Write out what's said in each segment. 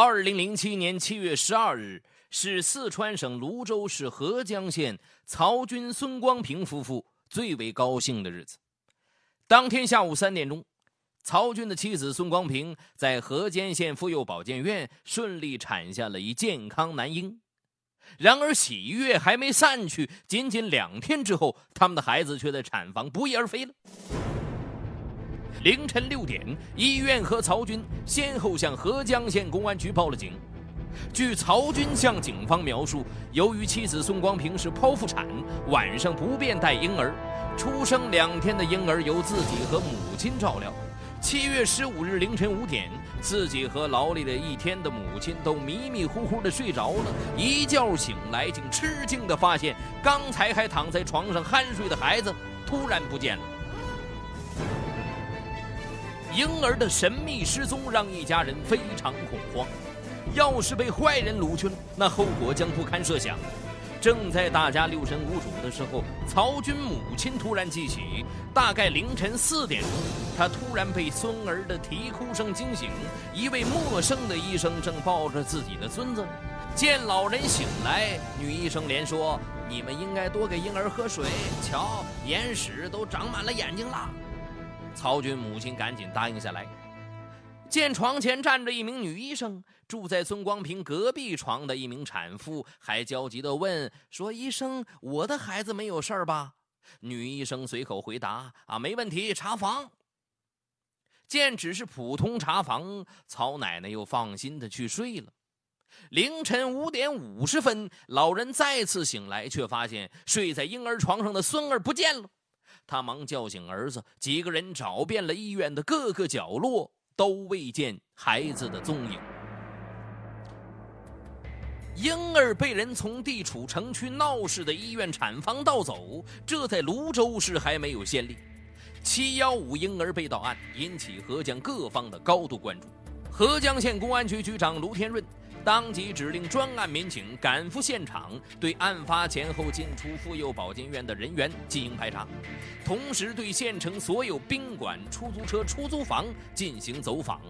二零零七年七月十二日是四川省泸州市合江县曹军、孙光平夫妇最为高兴的日子。当天下午三点钟，曹军的妻子孙光平在河间县妇幼保健院顺利产下了一健康男婴。然而喜悦还没散去，仅仅两天之后，他们的孩子却在产房不翼而飞了。凌晨六点，医院和曹军先后向合江县公安局报了警。据曹军向警方描述，由于妻子孙光平是剖腹产，晚上不便带婴儿，出生两天的婴儿由自己和母亲照料。七月十五日凌晨五点，自己和劳累了一天的母亲都迷迷糊糊的睡着了，一觉醒来，竟吃惊的发现，刚才还躺在床上酣睡的孩子突然不见了。婴儿的神秘失踪让一家人非常恐慌，要是被坏人掳去了，那后果将不堪设想。正在大家六神无主的时候，曹军母亲突然记起，大概凌晨四点钟，她突然被孙儿的啼哭声惊醒。一位陌生的医生正抱着自己的孙子，见老人醒来，女医生连说：“你们应该多给婴儿喝水，瞧，眼屎都长满了眼睛了。”曹军母亲赶紧答应下来，见床前站着一名女医生，住在孙光平隔壁床的一名产妇还焦急地问说：“医生，我的孩子没有事儿吧？”女医生随口回答：“啊，没问题，查房。”见只是普通查房，曹奶奶又放心的去睡了。凌晨五点五十分，老人再次醒来，却发现睡在婴儿床上的孙儿不见了。他忙叫醒儿子，几个人找遍了医院的各个角落，都未见孩子的踪影。婴儿被人从地处城区闹市的医院产房盗走，这在泸州市还没有先例。七幺五婴儿被盗案引起合江各方的高度关注。合江县公安局局长卢天润。当即指令专案民警赶赴现场，对案发前后进出妇幼保健院的人员进行排查，同时对县城所有宾馆、出租车、出租房进行走访，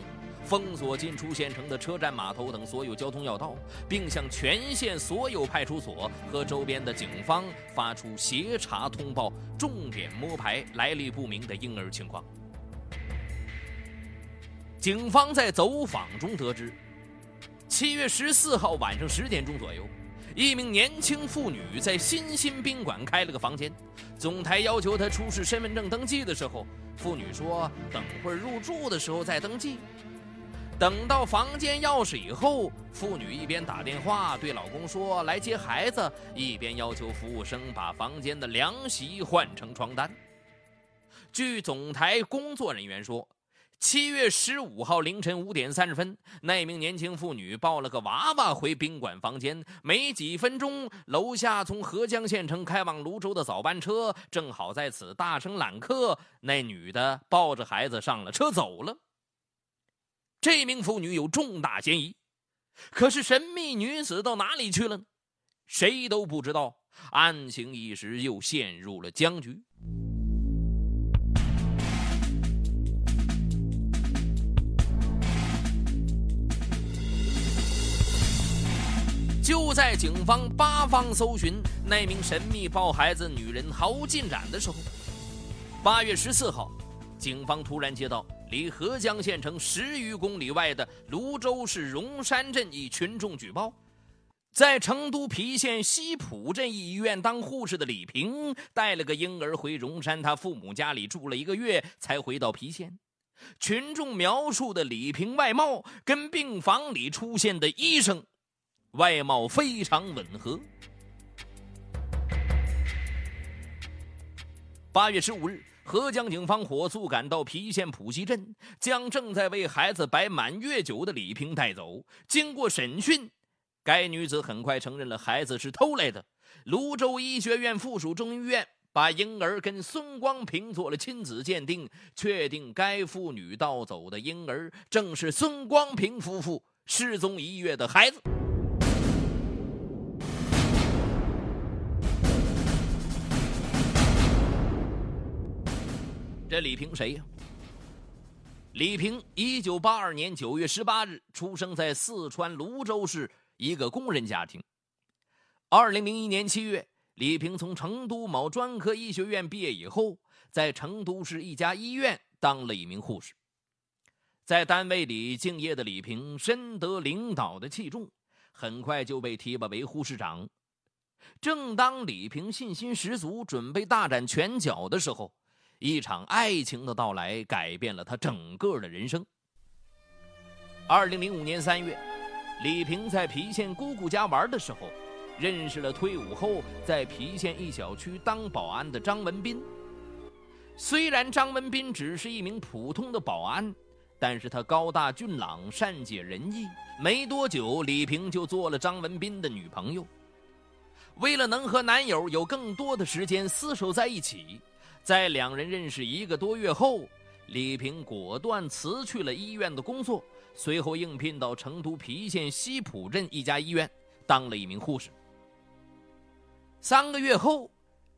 封锁进出县城的车站、码头等所有交通要道，并向全县所有派出所和周边的警方发出协查通报，重点摸排来历不明的婴儿情况。警方在走访中得知。七月十四号晚上十点钟左右，一名年轻妇女在新兴宾馆开了个房间。总台要求她出示身份证登记的时候，妇女说：“等会儿入住的时候再登记。”等到房间钥匙以后，妇女一边打电话对老公说来接孩子，一边要求服务生把房间的凉席换成床单。据总台工作人员说。七月十五号凌晨五点三十分，那名年轻妇女抱了个娃娃回宾馆房间。没几分钟，楼下从合江县城开往泸州的早班车正好在此大声揽客。那女的抱着孩子上了车走了。这名妇女有重大嫌疑，可是神秘女子到哪里去了？谁都不知道。案情一时又陷入了僵局。就在警方八方搜寻那名神秘抱孩子女人毫无进展的时候，八月十四号，警方突然接到离合江县城十余公里外的泸州市荣山镇一群众举报，在成都郫县西浦镇一医院当护士的李平带了个婴儿回荣山他父母家里住了一个月，才回到郫县。群众描述的李平外貌跟病房里出现的医生。外貌非常吻合。八月十五日，合江警方火速赶到郫县浦西镇，将正在为孩子摆满月酒的李平带走。经过审讯，该女子很快承认了孩子是偷来的。泸州医学院附属中医院把婴儿跟孙光平做了亲子鉴定，确定该妇女盗走的婴儿正是孙光平夫妇失踪一月的孩子。李平谁呀？李平，一九八二年九月十八日出生在四川泸州市一个工人家庭。二零零一年七月，李平从成都某专科医学院毕业以后，在成都市一家医院当了一名护士。在单位里敬业的李平深得领导的器重，很快就被提拔为护士长。正当李平信心十足，准备大展拳脚的时候，一场爱情的到来改变了他整个的人生。二零零五年三月，李平在郫县姑姑家玩的时候，认识了退伍后在郫县一小区当保安的张文斌。虽然张文斌只是一名普通的保安，但是他高大俊朗，善解人意。没多久，李平就做了张文斌的女朋友。为了能和男友有更多的时间厮守在一起。在两人认识一个多月后，李平果断辞去了医院的工作，随后应聘到成都郫县西浦镇一家医院当了一名护士。三个月后，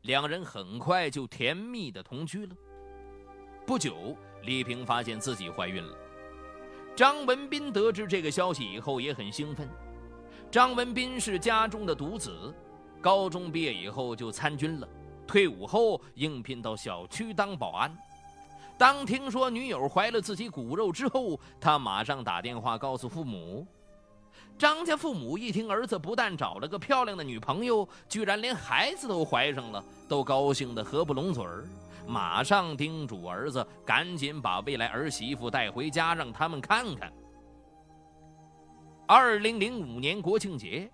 两人很快就甜蜜的同居了。不久，李平发现自己怀孕了。张文斌得知这个消息以后也很兴奋。张文斌是家中的独子，高中毕业以后就参军了。退伍后应聘到小区当保安，当听说女友怀了自己骨肉之后，他马上打电话告诉父母。张家父母一听儿子不但找了个漂亮的女朋友，居然连孩子都怀上了，都高兴得合不拢嘴儿，马上叮嘱儿子赶紧把未来儿媳妇带回家让他们看看。二零零五年国庆节。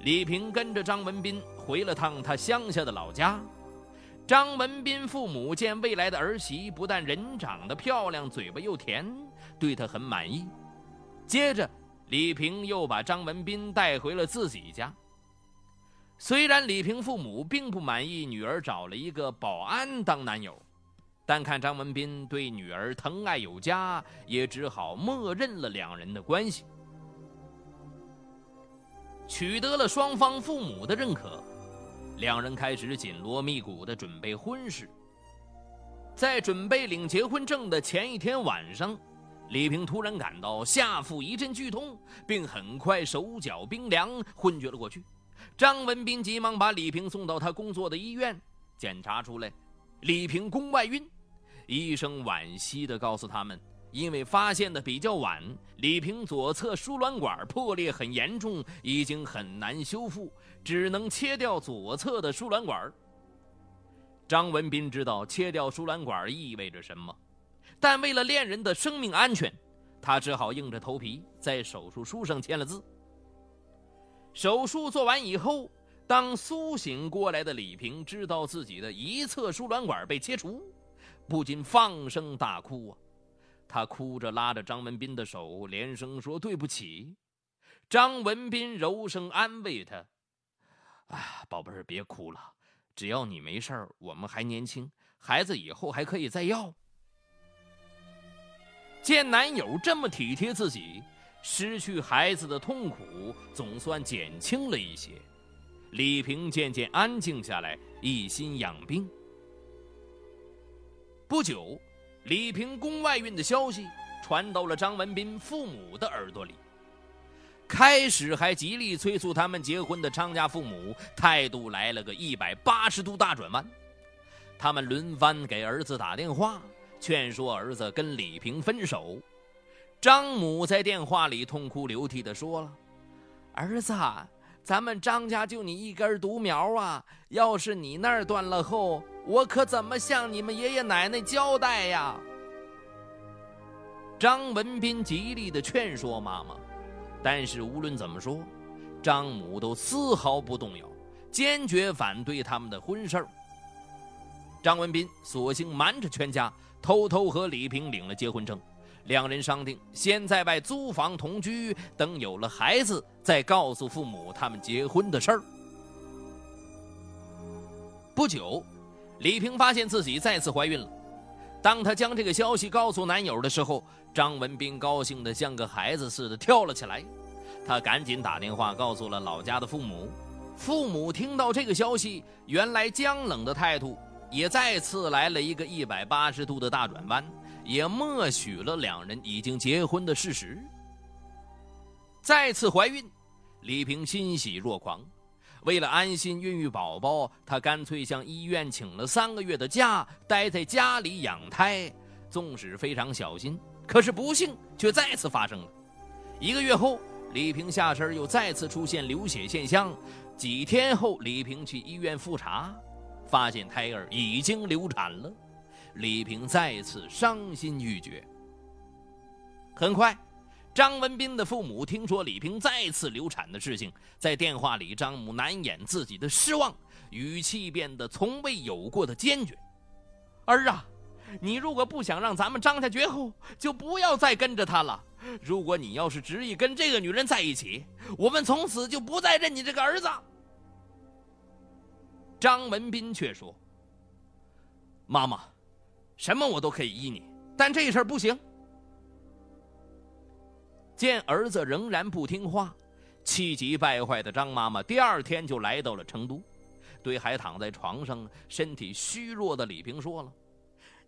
李平跟着张文斌回了趟他乡下的老家。张文斌父母见未来的儿媳不但人长得漂亮，嘴巴又甜，对他很满意。接着，李平又把张文斌带回了自己家。虽然李平父母并不满意女儿找了一个保安当男友，但看张文斌对女儿疼爱有加，也只好默认了两人的关系。取得了双方父母的认可，两人开始紧锣密鼓地准备婚事。在准备领结婚证的前一天晚上，李平突然感到下腹一阵剧痛，并很快手脚冰凉，昏厥了过去。张文斌急忙把李平送到他工作的医院，检查出来，李平宫外孕。医生惋惜地告诉他们。因为发现的比较晚，李平左侧输卵管破裂很严重，已经很难修复，只能切掉左侧的输卵管。张文斌知道切掉输卵管意味着什么，但为了恋人的生命安全，他只好硬着头皮在手术书上签了字。手术做完以后，当苏醒过来的李平知道自己的一侧输卵管被切除，不禁放声大哭啊！他哭着拉着张文斌的手，连声说：“对不起。”张文斌柔声安慰他：“啊，宝贝儿，别哭了，只要你没事儿，我们还年轻，孩子以后还可以再要。”见男友这么体贴自己，失去孩子的痛苦总算减轻了一些。李平渐渐安静下来，一心养病。不久。李平宫外孕的消息传到了张文斌父母的耳朵里，开始还极力催促他们结婚的张家父母态度来了个一百八十度大转弯，他们轮番给儿子打电话，劝说儿子跟李平分手。张母在电话里痛哭流涕地说了：“儿子，咱们张家就你一根独苗啊，要是你那儿断了后。”我可怎么向你们爷爷奶奶交代呀？张文斌极力的劝说妈妈，但是无论怎么说，张母都丝毫不动摇，坚决反对他们的婚事儿。张文斌索性瞒着全家，偷偷和李平领了结婚证。两人商定，先在外租房同居，等有了孩子，再告诉父母他们结婚的事儿。不久。李平发现自己再次怀孕了。当她将这个消息告诉男友的时候，张文斌高兴得像个孩子似的跳了起来。他赶紧打电话告诉了老家的父母。父母听到这个消息，原来僵冷的态度也再次来了一个一百八十度的大转弯，也默许了两人已经结婚的事实。再次怀孕，李萍欣喜若狂。为了安心孕育宝宝，她干脆向医院请了三个月的假，待在家里养胎。纵使非常小心，可是不幸却再次发生了。一个月后，李萍下身又再次出现流血现象。几天后，李萍去医院复查，发现胎儿已经流产了。李萍再次伤心欲绝。很快。张文斌的父母听说李萍再次流产的事情，在电话里，张母难掩自己的失望，语气变得从未有过的坚决：“儿啊，你如果不想让咱们张家绝后，就不要再跟着他了。如果你要是执意跟这个女人在一起，我们从此就不再认你这个儿子。”张文斌却说：“妈妈，什么我都可以依你，但这事儿不行。”见儿子仍然不听话，气急败坏的张妈妈第二天就来到了成都，对还躺在床上、身体虚弱的李萍说了：“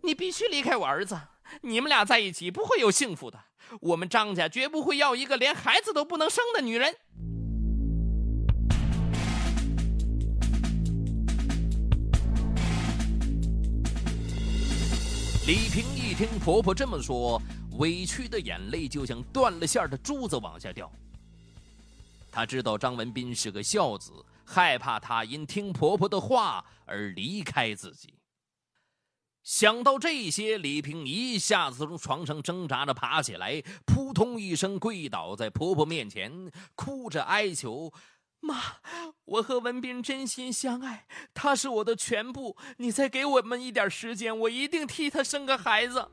你必须离开我儿子，你们俩在一起不会有幸福的。我们张家绝不会要一个连孩子都不能生的女人。”李平一听婆婆这么说。委屈的眼泪就像断了线的珠子往下掉。他知道张文斌是个孝子，害怕他因听婆婆的话而离开自己。想到这些，李萍一下子从床上挣扎着爬起来，扑通一声跪倒在婆婆面前，哭着哀求：“妈，我和文斌真心相爱，他是我的全部。你再给我们一点时间，我一定替他生个孩子。”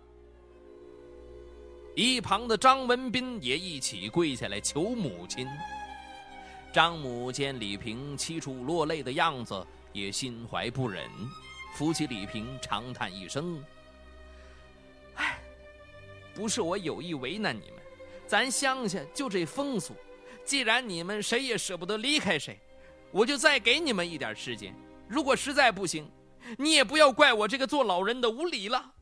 一旁的张文斌也一起跪下来求母亲。张母见李平凄楚落泪的样子，也心怀不忍，扶起李平，长叹一声：“唉，不是我有意为难你们，咱乡下就这风俗。既然你们谁也舍不得离开谁，我就再给你们一点时间。如果实在不行，你也不要怪我这个做老人的无礼了。”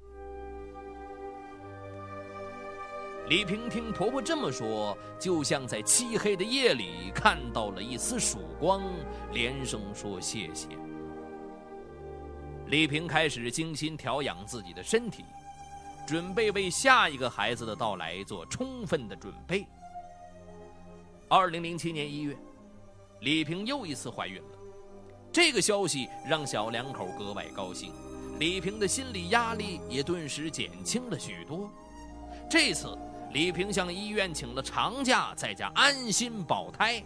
李萍听婆婆这么说，就像在漆黑的夜里看到了一丝曙光，连声说谢谢。李萍开始精心调养自己的身体，准备为下一个孩子的到来做充分的准备。二零零七年一月，李萍又一次怀孕了，这个消息让小两口格外高兴，李萍的心理压力也顿时减轻了许多。这次。李萍向医院请了长假，在家安心保胎。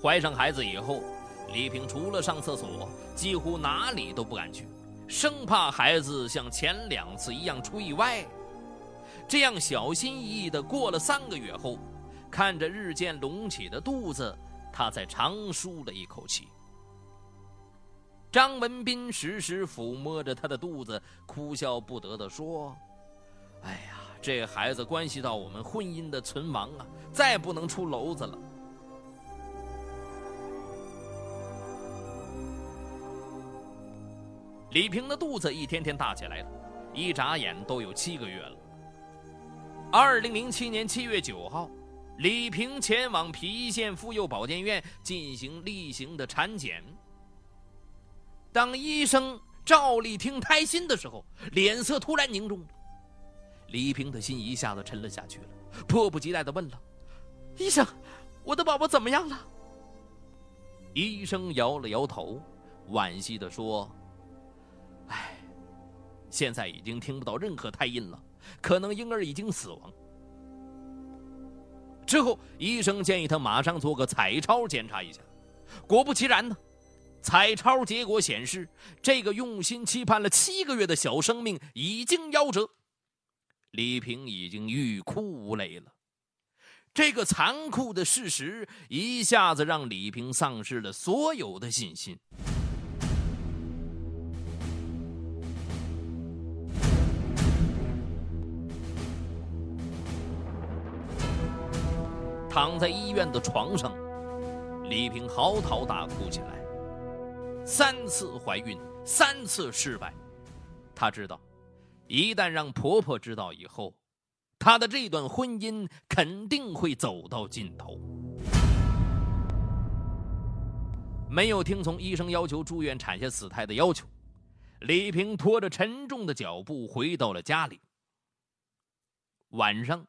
怀上孩子以后，李平除了上厕所，几乎哪里都不敢去，生怕孩子像前两次一样出意外。这样小心翼翼的过了三个月后，看着日渐隆起的肚子，他才长舒了一口气。张文斌时时抚摸着他的肚子，哭笑不得地说：“哎呀。”这孩子关系到我们婚姻的存亡啊，再不能出篓子了。李平的肚子一天天大起来了，一眨眼都有七个月了。二零零七年七月九号，李平前往郫县妇幼保健院进行例行的产检。当医生照例听胎心的时候，脸色突然凝重。李平的心一下子沉了下去了，迫不及待的问了：“医生，我的宝宝怎么样了？”医生摇了摇头，惋惜的说：“哎，现在已经听不到任何胎音了，可能婴儿已经死亡。”之后，医生建议他马上做个彩超检查一下。果不其然呢，彩超结果显示，这个用心期盼了七个月的小生命已经夭折。李平已经欲哭无泪了，这个残酷的事实一下子让李平丧失了所有的信心。躺在医院的床上，李平嚎啕大哭起来。三次怀孕，三次失败，她知道。一旦让婆婆知道以后，她的这段婚姻肯定会走到尽头。没有听从医生要求住院产下死胎的要求，李萍拖着沉重的脚步回到了家里。晚上，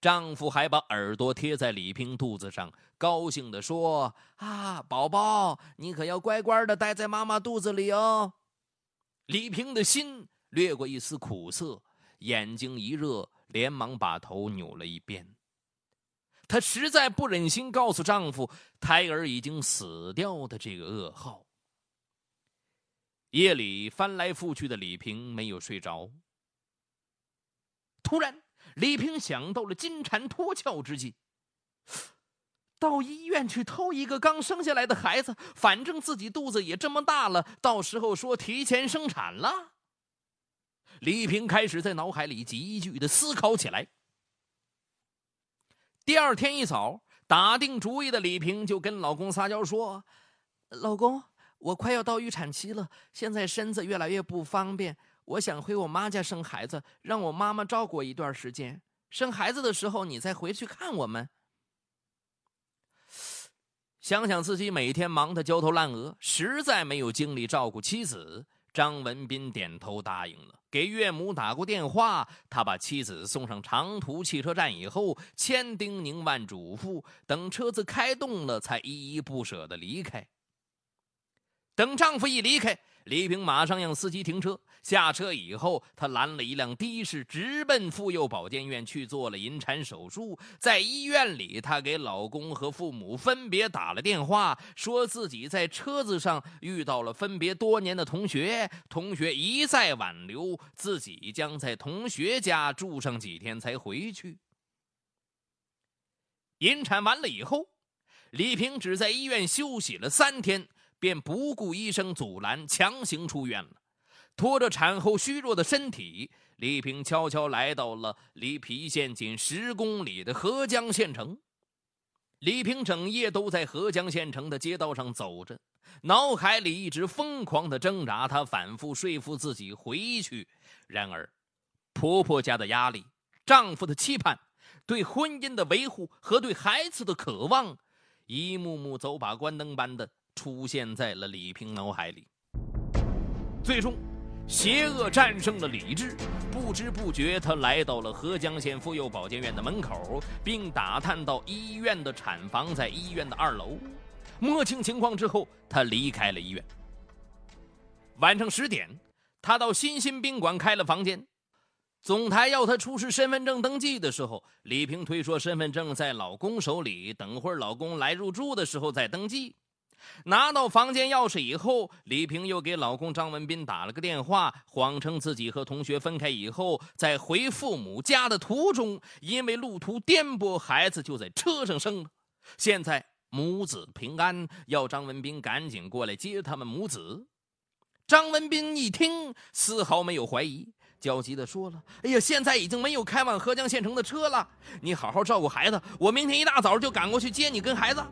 丈夫还把耳朵贴在李萍肚子上，高兴地说：“啊，宝宝，你可要乖乖的待在妈妈肚子里哦。”李平的心掠过一丝苦涩，眼睛一热，连忙把头扭了一边。她实在不忍心告诉丈夫胎儿已经死掉的这个噩耗。夜里翻来覆去的李萍没有睡着。突然，李萍想到了金蝉脱壳之计，到医院去偷一个刚生下来的孩子，反正自己肚子也这么大了，到时候说提前生产了。李萍开始在脑海里急剧的思考起来。第二天一早，打定主意的李平就跟老公撒娇说：“老公，我快要到预产期了，现在身子越来越不方便，我想回我妈家生孩子，让我妈妈照顾一段时间。生孩子的时候，你再回去看我们。”想想自己每天忙得焦头烂额，实在没有精力照顾妻子。张文斌点头答应了，给岳母打过电话。他把妻子送上长途汽车站以后，千叮咛万嘱咐，等车子开动了，才依依不舍地离开。等丈夫一离开。李萍马上让司机停车，下车以后，她拦了一辆的士，直奔妇幼保健院去做了引产手术。在医院里，她给老公和父母分别打了电话，说自己在车子上遇到了分别多年的同学，同学一再挽留，自己将在同学家住上几天才回去。引产完了以后，李萍只在医院休息了三天。便不顾医生阻拦，强行出院了。拖着产后虚弱的身体，李萍悄悄来到了离郫县仅十公里的合江县城。李平整夜都在合江县城的街道上走着，脑海里一直疯狂的挣扎。她反复说服自己回去，然而，婆婆家的压力、丈夫的期盼、对婚姻的维护和对孩子的渴望，一幕幕走马观灯般的。出现在了李平脑海里。最终，邪恶战胜了理智，不知不觉，他来到了合江县妇幼保健院的门口，并打探到医院的产房在医院的二楼。摸清情况之后，他离开了医院。晚上十点，他到新兴宾馆开了房间。总台要他出示身份证登记的时候，李平推说身份证在老公手里，等会儿老公来入住的时候再登记。拿到房间钥匙以后，李萍又给老公张文斌打了个电话，谎称自己和同学分开以后，在回父母家的途中，因为路途颠簸，孩子就在车上生了。现在母子平安，要张文斌赶紧过来接他们母子。张文斌一听，丝毫没有怀疑，焦急地说了：“哎呀，现在已经没有开往合江县城的车了，你好好照顾孩子，我明天一大早就赶过去接你跟孩子。”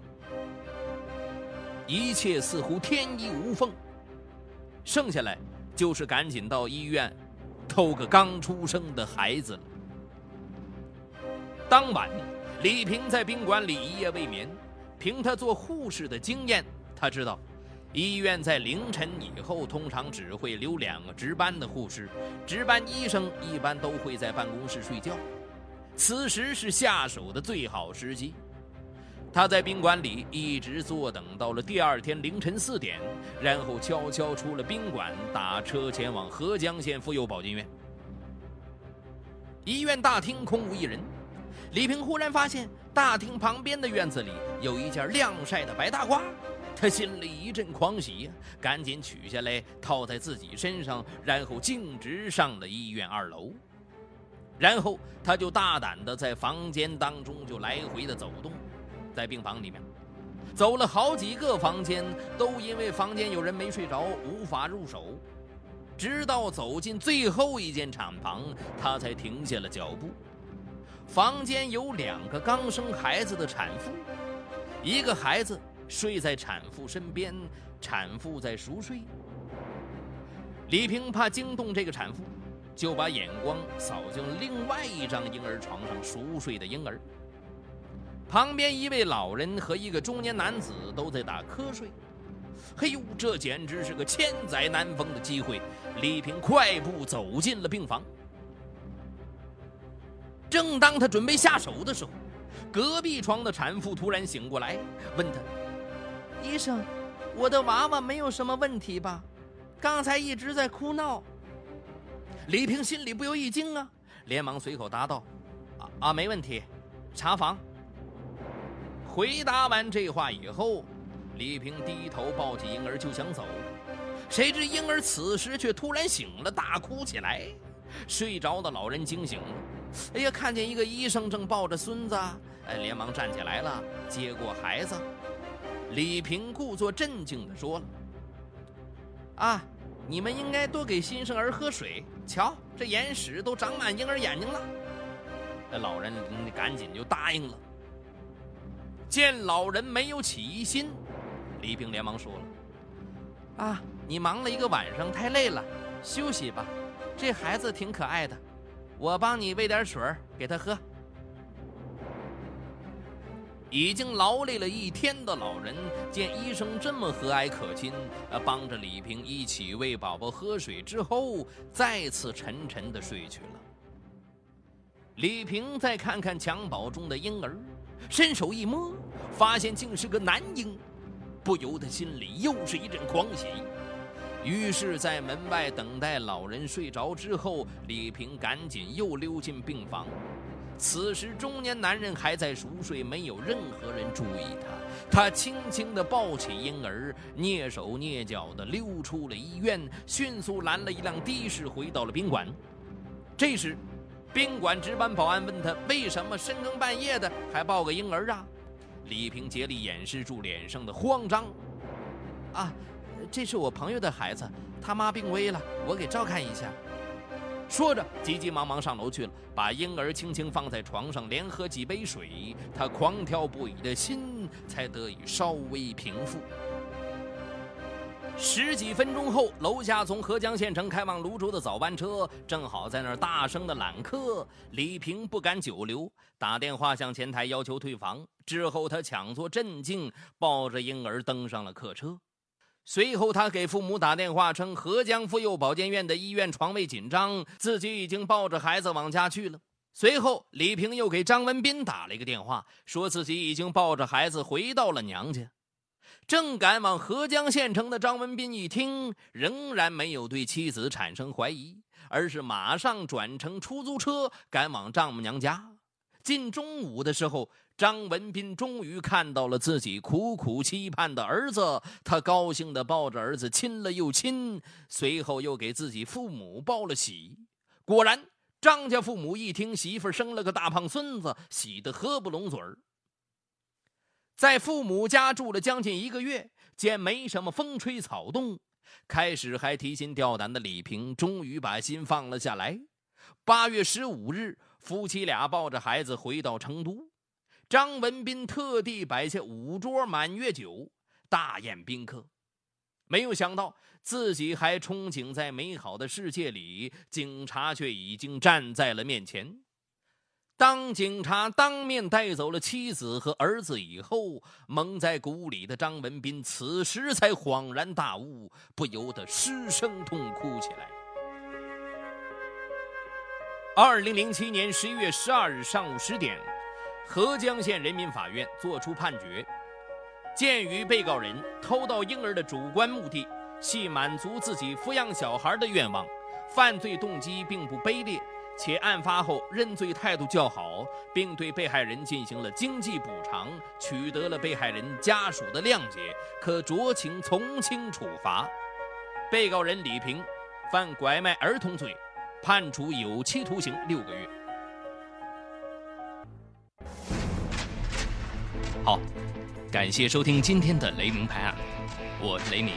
一切似乎天衣无缝，剩下来就是赶紧到医院偷个刚出生的孩子了。当晚，李平在宾馆里一夜未眠。凭他做护士的经验，他知道，医院在凌晨以后通常只会留两个值班的护士，值班医生一般都会在办公室睡觉，此时是下手的最好时机。他在宾馆里一直坐等到了第二天凌晨四点，然后悄悄出了宾馆，打车前往合江县妇幼保健院。医院大厅空无一人，李平忽然发现大厅旁边的院子里有一件晾晒的白大褂，他心里一阵狂喜，赶紧取下来套在自己身上，然后径直上了医院二楼。然后他就大胆的在房间当中就来回的走动。在病房里面，走了好几个房间，都因为房间有人没睡着，无法入手。直到走进最后一间产房，他才停下了脚步。房间有两个刚生孩子的产妇，一个孩子睡在产妇身边，产妇在熟睡。李平怕惊动这个产妇，就把眼光扫向另外一张婴儿床上熟睡的婴儿。旁边一位老人和一个中年男子都在打瞌睡。嘿呦，这简直是个千载难逢的机会！李平快步走进了病房。正当他准备下手的时候，隔壁床的产妇突然醒过来，问他：“医生，我的娃娃没有什么问题吧？刚才一直在哭闹。”李平心里不由一惊啊，连忙随口答道：“啊。啊，没问题，查房。”回答完这话以后，李平低头抱起婴儿就想走，谁知婴儿此时却突然醒了，大哭起来。睡着的老人惊醒了，哎呀，看见一个医生正抱着孙子，哎，连忙站起来了，接过孩子。李平故作镇静地说了：“啊，你们应该多给新生儿喝水，瞧这眼屎都长满婴儿眼睛了。”那老人赶紧就答应了。见老人没有起疑心，李平连忙说了：“啊，你忙了一个晚上，太累了，休息吧。这孩子挺可爱的，我帮你喂点水给他喝。”已经劳累了一天的老人见医生这么和蔼可亲，呃，帮着李平一起喂宝宝喝水之后，再次沉沉的睡去了。李平再看看襁褓中的婴儿。伸手一摸，发现竟是个男婴，不由得心里又是一阵狂喜。于是，在门外等待老人睡着之后，李平赶紧又溜进病房。此时，中年男人还在熟睡，没有任何人注意他。他轻轻地抱起婴儿，蹑手蹑脚地溜出了医院，迅速拦了一辆的士，回到了宾馆。这时，宾馆值班保安问他：“为什么深更半夜的还抱个婴儿啊？”李平竭力掩饰住脸上的慌张：“啊，这是我朋友的孩子，他妈病危了，我给照看一下。”说着，急急忙忙上楼去了，把婴儿轻轻放在床上，连喝几杯水，他狂跳不已的心才得以稍微平复。十几分钟后，楼下从合江县城开往泸州的早班车正好在那儿大声的揽客。李平不敢久留，打电话向前台要求退房。之后，他强作镇静，抱着婴儿登上了客车。随后，他给父母打电话称，合江妇幼保健院的医院床位紧张，自己已经抱着孩子往家去了。随后，李平又给张文斌打了一个电话，说自己已经抱着孩子回到了娘家。正赶往合江县城的张文斌一听，仍然没有对妻子产生怀疑，而是马上转乘出租车赶往丈母娘家。近中午的时候，张文斌终于看到了自己苦苦期盼的儿子，他高兴地抱着儿子亲了又亲，随后又给自己父母报了喜。果然，张家父母一听媳妇生了个大胖孙子，喜得合不拢嘴儿。在父母家住了将近一个月，见没什么风吹草动，开始还提心吊胆的李平终于把心放了下来。八月十五日，夫妻俩抱着孩子回到成都，张文斌特地摆下五桌满月酒，大宴宾客。没有想到，自己还憧憬在美好的世界里，警察却已经站在了面前。当警察当面带走了妻子和儿子以后，蒙在鼓里的张文斌此时才恍然大悟，不由得失声痛哭起来。二零零七年十一月十二日上午十点，合江县人民法院作出判决：鉴于被告人偷盗婴儿的主观目的系满足自己抚养小孩的愿望，犯罪动机并不卑劣。且案发后认罪态度较好，并对被害人进行了经济补偿，取得了被害人家属的谅解，可酌情从轻处罚。被告人李平犯拐卖儿童罪，判处有期徒刑六个月。好，感谢收听今天的雷鸣拍案，我是雷鸣。